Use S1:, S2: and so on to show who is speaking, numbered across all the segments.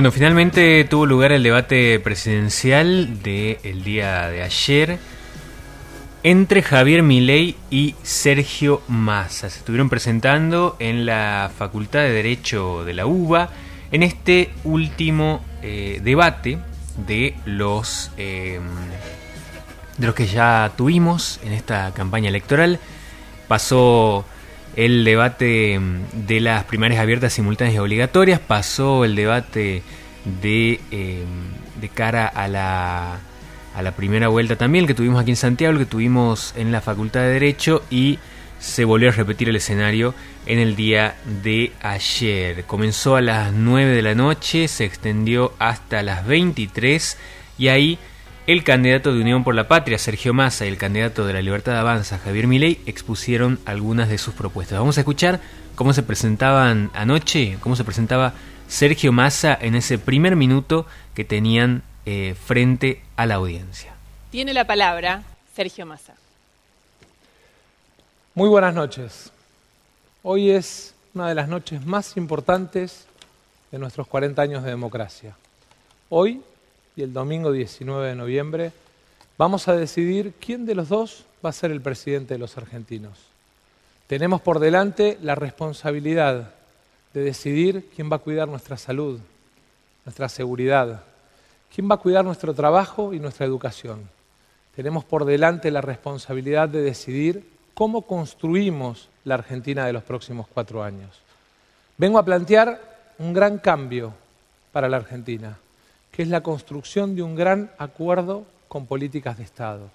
S1: Bueno, finalmente tuvo lugar el debate presidencial del día de ayer entre Javier Milei y Sergio Massa. Se estuvieron presentando en la Facultad de Derecho de la UBA en este último eh, debate de los eh, de los que ya tuvimos en esta campaña electoral. Pasó el debate mm, de las primarias abiertas, simultáneas y obligatorias, pasó el debate de, em, de cara a la, a la primera vuelta también, que tuvimos aquí en Santiago, que tuvimos en la Facultad de Derecho y se volvió a repetir el escenario en el día de ayer. Comenzó a las 9 de la noche, se extendió hasta las 23 y ahí el candidato de Unión por la Patria, Sergio Massa, y el candidato de la Libertad Avanza, Javier Milei, expusieron algunas de sus propuestas. Vamos a escuchar cómo se presentaban anoche, cómo se presentaba Sergio Massa en ese primer minuto que tenían eh, frente a la audiencia.
S2: Tiene la palabra Sergio Massa.
S3: Muy buenas noches. Hoy es una de las noches más importantes de nuestros 40 años de democracia. Hoy y el domingo 19 de noviembre vamos a decidir quién de los dos va a ser el presidente de los argentinos. Tenemos por delante la responsabilidad de decidir quién va a cuidar nuestra salud, nuestra seguridad, quién va a cuidar nuestro trabajo y nuestra educación. Tenemos por delante la responsabilidad de decidir cómo construimos la Argentina de los próximos cuatro años. Vengo a plantear un gran cambio para la Argentina que es la construcción de un gran acuerdo con políticas de Estado,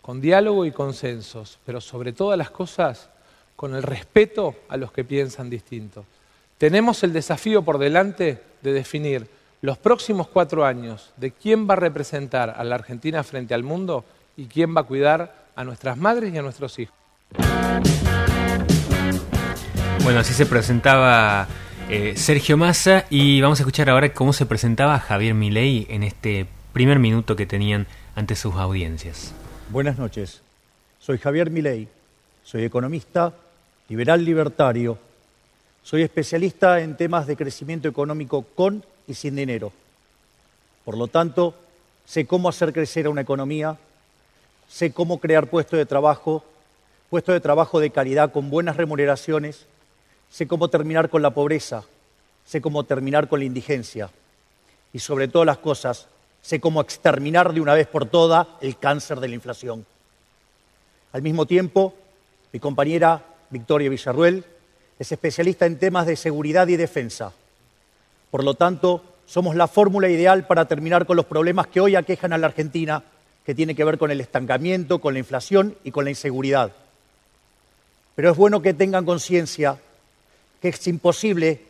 S3: con diálogo y consensos, pero sobre todas las cosas con el respeto a los que piensan distinto. Tenemos el desafío por delante de definir los próximos cuatro años de quién va a representar a la Argentina frente al mundo y quién va a cuidar a nuestras madres y a nuestros hijos.
S1: Bueno, así se presentaba eh, Sergio Massa y vamos a escuchar ahora cómo se presentaba Javier Milei en este primer minuto que tenían ante sus audiencias.
S4: Buenas noches, soy Javier Milei, soy economista, liberal libertario, soy especialista en temas de crecimiento económico con y sin dinero. Por lo tanto, sé cómo hacer crecer a una economía, sé cómo crear puestos de trabajo, puestos de trabajo de calidad con buenas remuneraciones sé cómo terminar con la pobreza, sé cómo terminar con la indigencia y sobre todas las cosas, sé cómo exterminar de una vez por todas el cáncer de la inflación. Al mismo tiempo, mi compañera Victoria Villarruel es especialista en temas de seguridad y defensa. Por lo tanto, somos la fórmula ideal para terminar con los problemas que hoy aquejan a la Argentina, que tiene que ver con el estancamiento, con la inflación y con la inseguridad. Pero es bueno que tengan conciencia que es imposible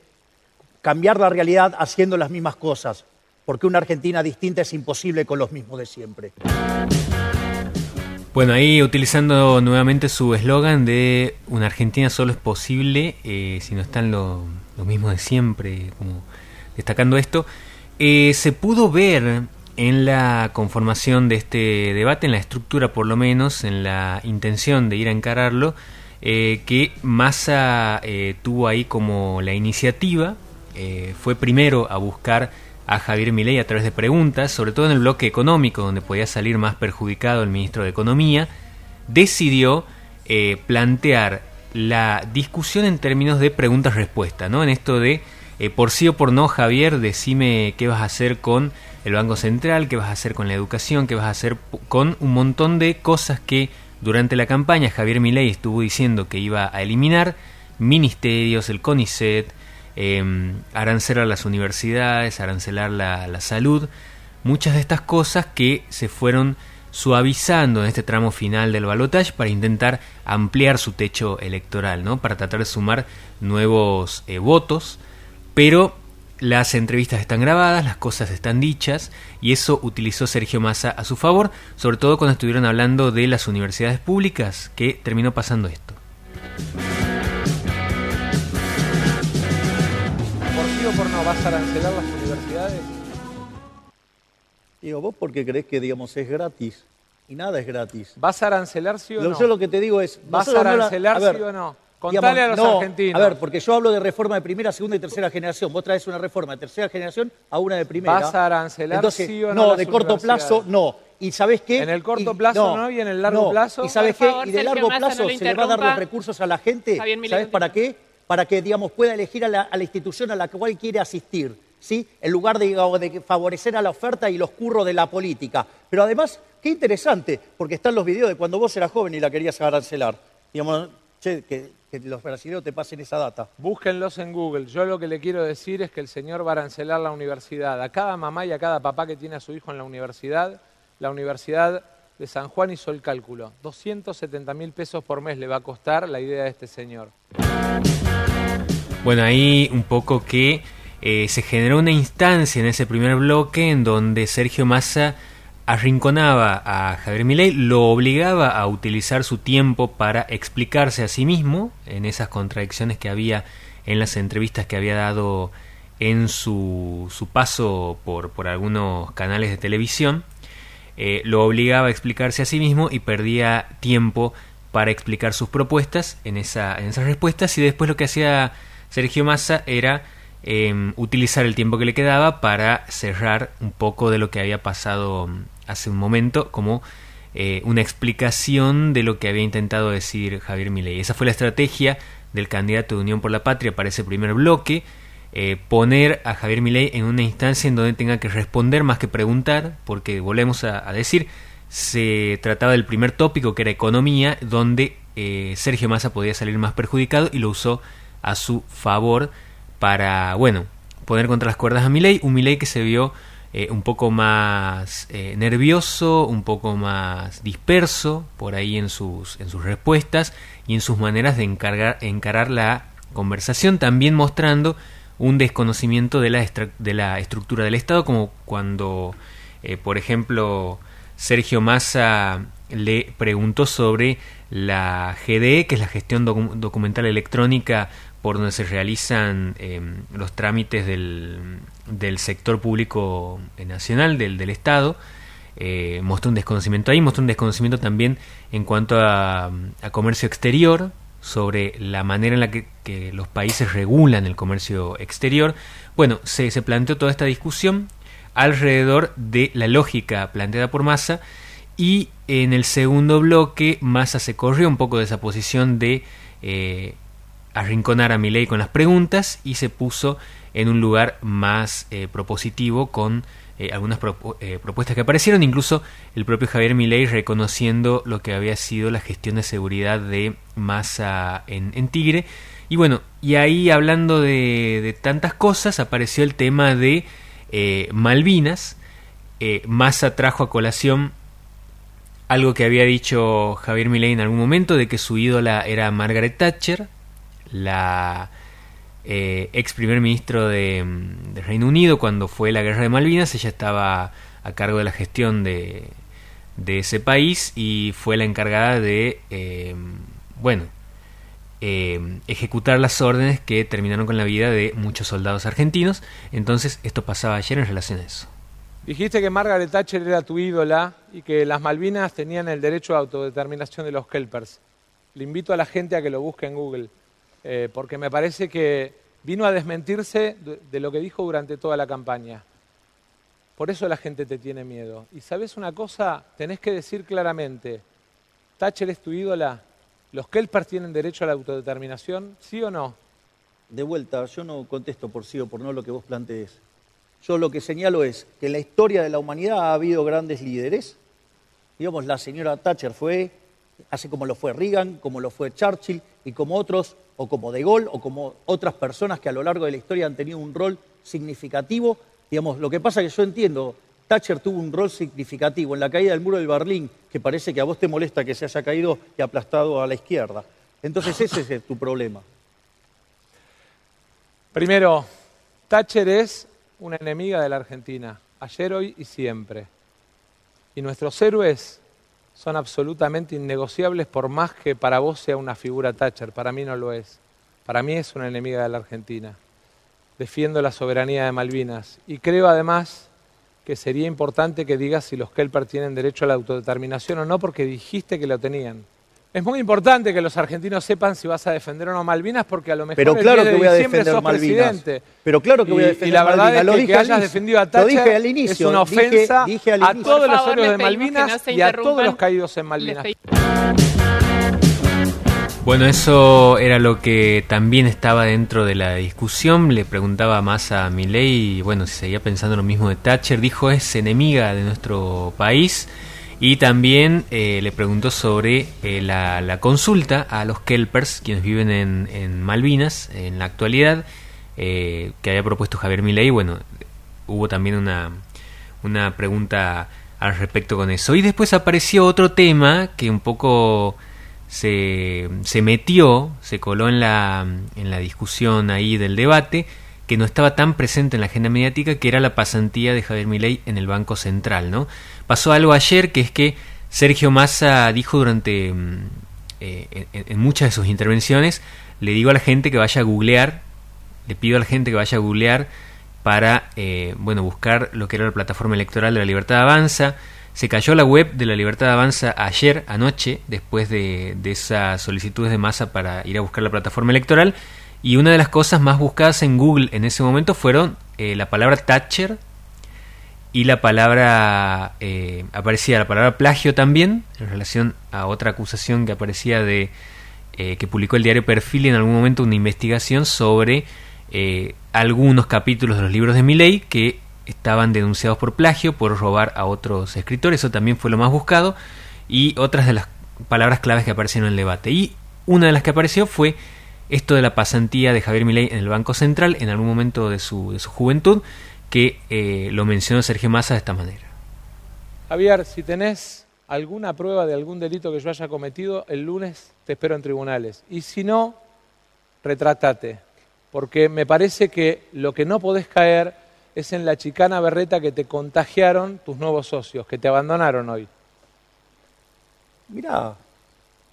S4: cambiar la realidad haciendo las mismas cosas, porque una Argentina distinta es imposible con los mismos de siempre.
S1: Bueno, ahí utilizando nuevamente su eslogan de una Argentina solo es posible eh, si no están los lo mismos de siempre, como destacando esto, eh, se pudo ver en la conformación de este debate, en la estructura por lo menos, en la intención de ir a encararlo, eh, que Massa tuvo ahí como la iniciativa, fue primero a buscar a Javier Milei a través de preguntas, sobre todo en el bloque económico, donde podía salir más perjudicado el ministro de Economía, decidió plantear la discusión en términos de preguntas-respuestas, ¿no? En esto de por sí o por no, Javier, decime qué vas a hacer con el Banco Central, qué vas a hacer con la educación, qué vas a hacer con un montón de cosas que durante la campaña Javier Milei estuvo diciendo que iba a eliminar ministerios, el CONICET, eh, arancelar las universidades, arancelar la, la salud, muchas de estas cosas que se fueron suavizando en este tramo final del balotaje para intentar ampliar su techo electoral, ¿no? para tratar de sumar nuevos eh, votos, pero las entrevistas están grabadas, las cosas están dichas y eso utilizó Sergio Massa a su favor, sobre todo cuando estuvieron hablando de las universidades públicas, que terminó pasando esto.
S3: Vas a arancelar las universidades?
S4: Digo, vos porque crees que digamos es gratis y nada es gratis.
S3: ¿Vas a arancelar sí o
S4: Lo,
S3: no?
S4: Yo lo que te digo es,
S3: ¿Vas a
S4: no la-
S3: arancelar
S4: a ver,
S3: sí o no? Contale a los
S4: no,
S3: argentinos.
S4: A ver, porque yo hablo de reforma de primera, segunda y tercera generación. Vos traes una reforma de tercera generación a una de primera.
S3: ¿Vas a arancelar
S4: Entonces,
S3: sí o no
S4: no? de corto plazo, no. ¿Y sabés qué?
S3: En el corto
S4: Y-
S3: plazo no, y en el largo
S4: no.
S3: plazo-
S4: ¿Y sabés
S2: Por
S4: qué?
S2: favor,
S4: y de
S2: Sergio
S4: largo
S2: Massa,
S4: plazo
S2: no
S4: se le va a dar los recursos a la gente. ¿Sabés para qué? Para que, digamos, pueda elegir a la, institución a la cual quiere asistir. ¿Sí? En lugar de favorecer a la oferta y los curros de la política. Pero además, qué interesante, porque están los videos de cuando vos eras joven y la querías arancelar. Digamos, che, que, que los brasileños te pasen esa data.
S3: Búsquenlos en Google. Yo lo que le quiero decir es que el señor va a arancelar la universidad. A cada mamá y a cada papá que tiene a su hijo en la universidad, la Universidad de San Juan hizo el cálculo. 270 mil pesos por mes le va a costar la idea de este señor.
S1: Bueno, ahí un poco que eh, se generó una instancia en ese primer bloque en donde Sergio Massa arrinconaba a Javier Milei, lo obligaba a utilizar su tiempo para explicarse a sí mismo en esas contradicciones que había en las entrevistas que había dado en su, su paso por, algunos canales de televisión. Eh, lo obligaba a explicarse a sí mismo y perdía tiempo para explicar sus propuestas en, esa, en esas respuestas y después lo que hacía Sergio Massa era eh, utilizar el tiempo que le quedaba para cerrar un poco de lo que había pasado mm, hace un momento como eh, una explicación de lo que había intentado decir Javier Milei. Esa fue la estrategia del candidato de Unión por la Patria para ese primer bloque, eh, poner a Javier Milei en una instancia en donde tenga que responder más que preguntar, porque volvemos a, a decir, se trataba del primer tópico que era economía, donde eh, Sergio Massa podía salir más perjudicado y lo usó a su favor para, bueno, poner contra las cuerdas a Milei, un Milei que se vio eh, un poco más eh, nervioso, un poco más disperso por ahí en sus, en sus respuestas y en sus maneras de encargar, encarar la conversación, también mostrando un desconocimiento de la, de la estructura del Estado, como cuando, por ejemplo, Sergio Massa le preguntó sobre la GDE, que es la gestión docu- documental electrónica por donde se realizan eh, los trámites del, del sector público nacional, del, del Estado. Eh, mostró un desconocimiento ahí, mostró un desconocimiento también en cuanto a, a comercio exterior, sobre la manera en la que, que los países regulan el comercio exterior. Bueno, se, se planteó toda esta discusión alrededor de la lógica planteada por Massa y en el segundo bloque Massa se corrió un poco de esa posición de eh, arrinconar a Milei con las preguntas y se puso en un lugar más eh, propositivo con eh, algunas propu- propuestas que aparecieron, incluso el propio Javier Milei reconociendo lo que había sido la gestión de seguridad de Massa en, en Tigre. Y bueno, y ahí hablando de, de tantas cosas, apareció el tema de eh, Malvinas. Eh, Massa trajo a colación algo que había dicho Javier Milei en algún momento, de que su ídola era Margaret Thatcher, la eh, ex primer ministro de, mm, Reino Unido cuando fue la guerra de Malvinas. Ella estaba a cargo de la gestión de, de ese país y fue la encargada de, eh, bueno, eh, ejecutar las órdenes que terminaron con la vida de muchos soldados argentinos. Entonces, esto pasaba ayer en relación a eso.
S3: Dijiste que Margaret Thatcher era tu ídola y que las Malvinas tenían el derecho a autodeterminación de los Kelpers. Le invito a la gente a que lo busque en Google, eh, porque me parece que vino a desmentirse de, de lo que dijo durante toda la campaña. Por eso la gente te tiene miedo. Y sabes una cosa, tenés que decir claramente, Thatcher es tu ídola, los Kelpers tienen derecho a la autodeterminación, ¿sí o no?
S4: De vuelta, yo no contesto por sí o por no lo que vos plantees. Yo lo que señalo es que en la historia de la humanidad ha habido grandes líderes. Digamos, la señora Thatcher fue, así como lo fue Reagan, como lo fue Churchill y como otros, o como De Gaulle, o como otras personas que a lo largo de la historia han tenido un rol significativo. Digamos, lo que pasa es que yo entiendo, Thatcher tuvo un rol significativo en la caída del muro del Berlín, que parece que a vos te molesta que se haya caído y aplastado a la izquierda. Entonces ese es tu problema.
S3: Primero, Thatcher es una enemiga de la Argentina, ayer, hoy y siempre. Y nuestros héroes son absolutamente innegociables por más que para vos sea una figura Thatcher, para mí no lo es. Para mí es una enemiga de la Argentina. Defiendo la soberanía de Malvinas y creo además que sería importante que digas si los Kelper tienen derecho a la autodeterminación o no, porque dijiste que lo tenían. Es muy importante que los argentinos sepan si vas a defender o no Malvinas, porque a lo mejor
S4: Pero
S3: el
S4: claro
S3: 10 de
S4: que voy a
S3: diciembre
S4: defender
S3: sos
S4: Malvinas.
S3: presidente.
S4: Pero claro que voy a
S3: Y-
S4: defender
S3: Y la verdad
S4: Malvinas. Lo
S3: es que,
S4: dije
S3: que
S4: al
S3: hayas defendido a
S4: Lo
S3: Thatcher
S4: dije al inicio.
S3: es una ofensa
S4: dije al
S3: a todos los héroes de Malvinas
S2: no
S3: y a todos los caídos en
S2: Les
S3: Malvinas.
S1: Bueno, eso era lo que también estaba dentro de la discusión. Le preguntaba más a Milei, y bueno, si seguía pensando lo mismo de Thatcher. Dijo es enemiga de nuestro país. Y también eh, le preguntó sobre eh, la, la consulta a los Kelpers, quienes viven en, en Malvinas en la actualidad, eh, que había propuesto Javier Milei. Bueno, hubo también una, una pregunta al respecto con eso. Y después apareció otro tema que un poco se, se metió, se coló en la, en la discusión ahí del debate, que no estaba tan presente en la agenda mediática, que era la pasantía de Javier Milei en el Banco Central, ¿no? Pasó algo ayer, que es que Sergio Massa dijo durante mm, eh, en, muchas de sus intervenciones, le digo a la gente que vaya a googlear, le pido a la gente que vaya a googlear para eh, bueno buscar lo que era la plataforma electoral de la Libertad Avanza. Se cayó la web de la Libertad Avanza ayer, anoche, después de, de esas solicitudes de masa para ir a buscar la plataforma electoral. Y una de las cosas más buscadas en Google en ese momento fueron eh, la palabra Thatcher y la palabra, eh, aparecía la palabra plagio también, en relación a otra acusación que aparecía de, eh, que publicó el diario Perfil en algún momento una investigación sobre eh, algunos capítulos de los libros de Milley que estaban denunciados por plagio, por robar a otros escritores, eso también fue lo más buscado, y otras de las palabras claves que aparecieron en el debate. Y una de las que apareció fue esto de la pasantía de Javier Milei en el Banco Central en algún momento de su, de su juventud, que eh, lo mencionó Sergio Massa de esta manera.
S3: Javier, si tenés alguna prueba de algún delito que yo haya cometido, el lunes te espero en tribunales. Y si no, retrátate. Porque me parece que lo que no podés caer es en la chicana berreta que te contagiaron tus nuevos socios, que te abandonaron hoy.
S4: Mirá,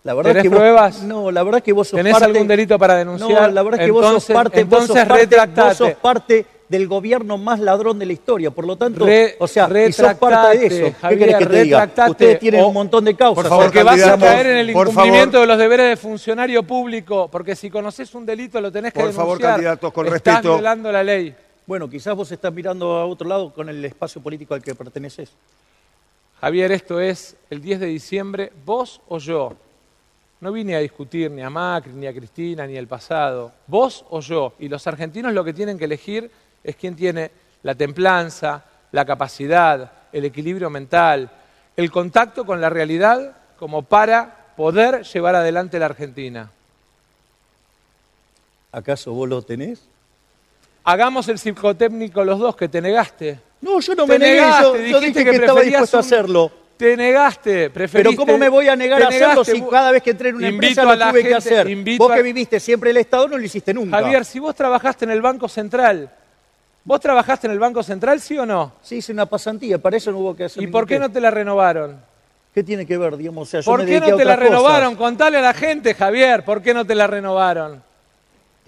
S4: la verdad
S3: ¿Tenés
S4: que vos-
S3: pruebas?
S4: no, la verdad que vos sos
S3: ¿Tenés
S4: parte,
S3: algún delito para denunciar?
S4: No, la verdad es que vos sos
S3: Entonces-
S4: parte, vos sos
S3: entonces
S4: parte, vos sos parte del gobierno más ladrón de la historia, por lo tanto,
S3: Re-
S4: o sea, y sos parte de eso. ¿Qué
S3: Javier,
S4: querés que te diga?
S3: retractate,
S4: Ustedes tienen
S3: o-
S4: un montón de causas.
S5: Por favor,
S3: Porque vas a caer en el
S5: por
S3: incumplimiento
S5: favor.
S3: de los deberes de funcionario público, porque si conoces un delito lo tenés que
S5: Por favor,
S3: denunciar.
S5: candidatos, con
S3: Estás
S5: respeto.
S3: violando la ley.
S4: Bueno, quizás vos estás mirando a otro lado con el espacio político al que perteneces.
S3: Javier, esto es el 10 de diciembre, vos o yo. No vine a discutir ni a Macri, ni a Cristina, ni el pasado. Vos o yo. Y los argentinos lo que tienen que elegir es quién tiene la templanza, la capacidad, el equilibrio mental, el contacto con la realidad como para poder llevar adelante la Argentina.
S4: ¿Acaso vos lo tenés?
S3: Hagamos el psicotécnico los dos que te negaste.
S4: No, yo no
S3: Te
S4: me negué,
S3: negaste,
S4: yo, yo
S3: dijiste
S4: dije
S3: que
S4: que, estaba dispuesto a hacerlo.
S3: Te negaste, preferiste.
S4: Pero ¿cómo me voy a negar a hacerlo si cada vez que entré en una empresa lo
S3: la
S4: tuve que hacer? Vos
S3: a-
S4: que viviste siempre el Estado no lo hiciste nunca.
S3: Javier, si vos trabajaste en el Banco Central, ¿vos trabajaste en el Banco Central, sí o no?
S4: Sí, hice una pasantía, para eso no hubo que hacer
S3: ¿Y por qué no te la renovaron?
S4: ¿Qué tiene que ver, digamos? O sea, yo
S3: ¿Por
S4: me
S3: qué no te la
S4: cosas.
S3: renovaron? Contale a la gente, Javier, ¿por qué no te la renovaron?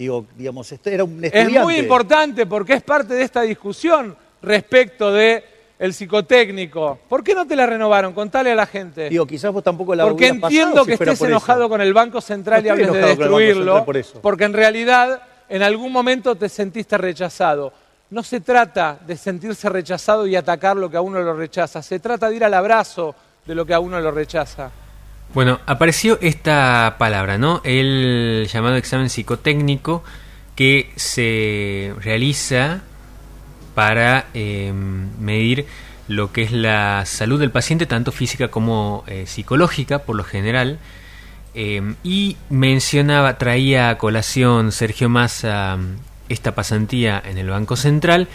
S4: Digo, digamos, este era un
S3: Es muy importante porque es parte de esta discusión respecto de el psicotécnico. ¿Por qué no te la renovaron? Contale a la gente.
S4: Digo, quizás vos tampoco la
S3: Porque
S4: pasado
S3: entiendo
S4: si
S3: que estés
S4: eso.
S3: enojado con el Banco Central
S4: No
S3: y hables de destruirlo,
S4: Central por eso.
S3: porque en realidad en algún momento te sentiste rechazado. No se trata de sentirse rechazado y atacar lo que a uno lo rechaza, se trata de ir al abrazo de lo que a uno lo rechaza.
S1: Bueno, apareció esta palabra, ¿no? El llamado examen psicotécnico que se realiza para eh, medir lo que es la salud del paciente, tanto física como eh, psicológica, por lo general. Eh, y mencionaba, traía a colación Sergio Massa mm, esta pasantía en el Banco Central,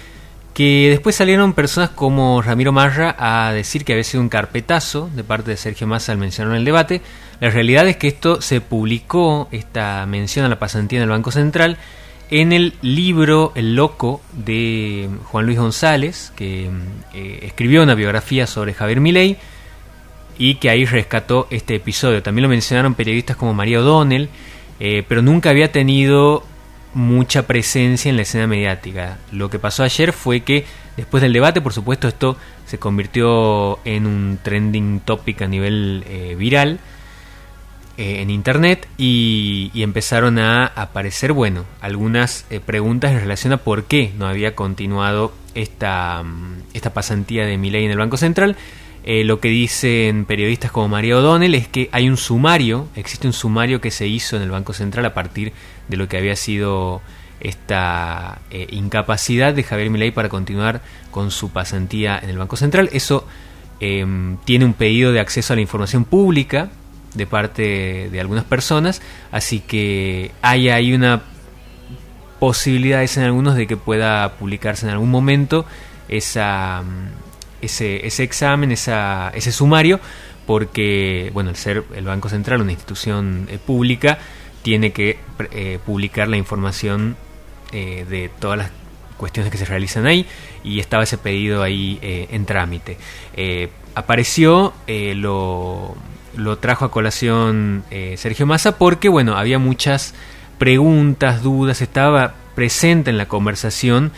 S1: que después salieron personas como Ramiro Marra a decir que había sido un carpetazo de parte de Sergio Massa al mencionar en el debate. La realidad es que esto se publicó, esta mención a la pasantía en el Banco Central, en el libro El Loco de Juan Luis González, que eh, escribió una biografía sobre Javier Milei y que ahí rescató este episodio. También lo mencionaron periodistas como María O'Donnell, eh, pero nunca había tenido mucha presencia en la escena mediática. Lo que pasó ayer fue que después del debate, por supuesto, esto se convirtió en un trending topic a nivel eh, viral. eh, en internet y, empezaron a aparecer, bueno, algunas eh, preguntas en relación a por qué no había continuado esta, mm, esta pasantía de Milei en el Banco Central. Eh, lo que dicen periodistas como María O'Donnell es que hay un sumario, existe un sumario que se hizo en el Banco Central a partir de lo que había sido esta incapacidad de Javier Milei para continuar con su pasantía en el Banco Central. Eso em, tiene un pedido de acceso a la información pública de parte de algunas personas, así que hay ahí una posibilidad en algunos de que pueda publicarse en algún momento esa, ese, ese examen, esa, ese sumario, porque bueno, el ser el Banco Central una institución eh, pública, tiene que eh, publicar la información eh, de todas las cuestiones que se realizan ahí y estaba ese pedido ahí en trámite. apareció lo lo trajo a colación eh, Sergio Massa porque, bueno, había muchas preguntas, dudas, estaba presente en la conversación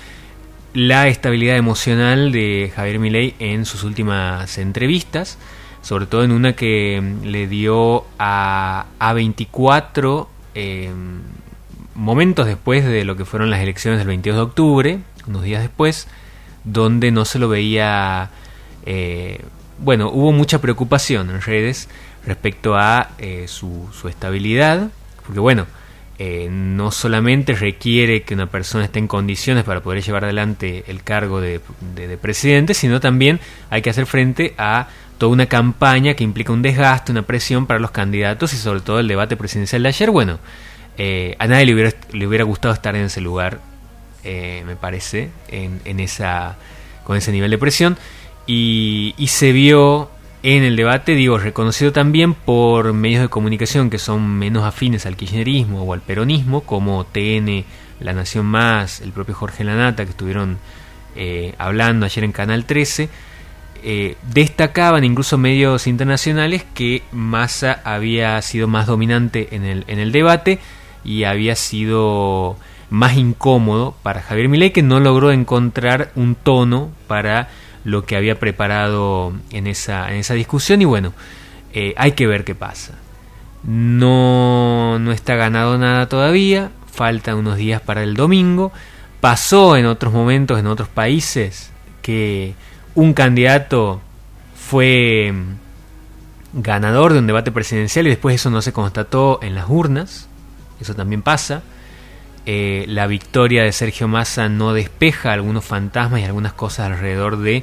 S1: la estabilidad emocional de Javier Milei en sus últimas entrevistas, sobre todo en una que mm, le dio a A24 eh, momentos después de lo que fueron las elecciones del 22 de octubre, unos días después, donde no se lo veía, eh, bueno, hubo mucha preocupación en redes respecto a eh, su, estabilidad, porque bueno, eh, no solamente requiere que una persona esté en condiciones para poder llevar adelante el cargo de, presidente, sino también hay que hacer frente a toda una campaña que implica un desgaste, una presión para los candidatos y sobre todo el debate presidencial de ayer. Bueno, eh, a nadie le hubiera, le hubiera gustado estar en ese lugar, me parece, en, en, esa, con ese nivel de presión. Y, y se vio en el debate, digo, reconocido también por medios de comunicación que son menos afines al kirchnerismo o al peronismo, como TN, La Nación Más, el propio Jorge Lanata, que estuvieron eh, hablando ayer en Canal 13, eh, destacaban incluso medios internacionales que Massa había sido más dominante en el, en el debate y había sido más incómodo para Javier Milei, que no logró encontrar un tono para lo que había preparado en esa, en esa discusión y bueno, eh, hay que ver qué pasa. No, no está ganado nada todavía, faltan unos días para el domingo. Pasó en otros momentos, en otros países, que un candidato fue ganador de un debate presidencial y después eso no se constató en las urnas. Eso también pasa. Eh, la victoria de Sergio Massa no despeja algunos fantasmas y algunas cosas alrededor de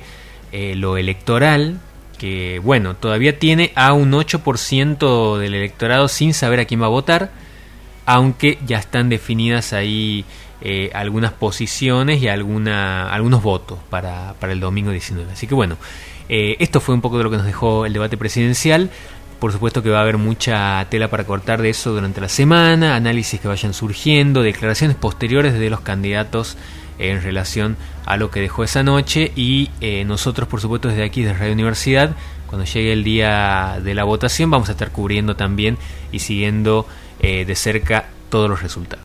S1: eh, lo electoral, que bueno, todavía tiene a un 8% del electorado sin saber a quién va a votar, aunque ya están definidas ahí eh, algunas posiciones y alguna, algunos votos para, para el domingo 19. Así que bueno, esto fue un poco de lo que nos dejó el debate presidencial. Por supuesto que va a haber mucha tela para cortar de eso durante la semana, análisis que vayan surgiendo, declaraciones posteriores de los candidatos en relación a lo que dejó esa noche y eh, nosotros por supuesto desde aquí, desde Radio Universidad, cuando llegue el día de la votación vamos a estar cubriendo también y siguiendo eh, de cerca todos los resultados.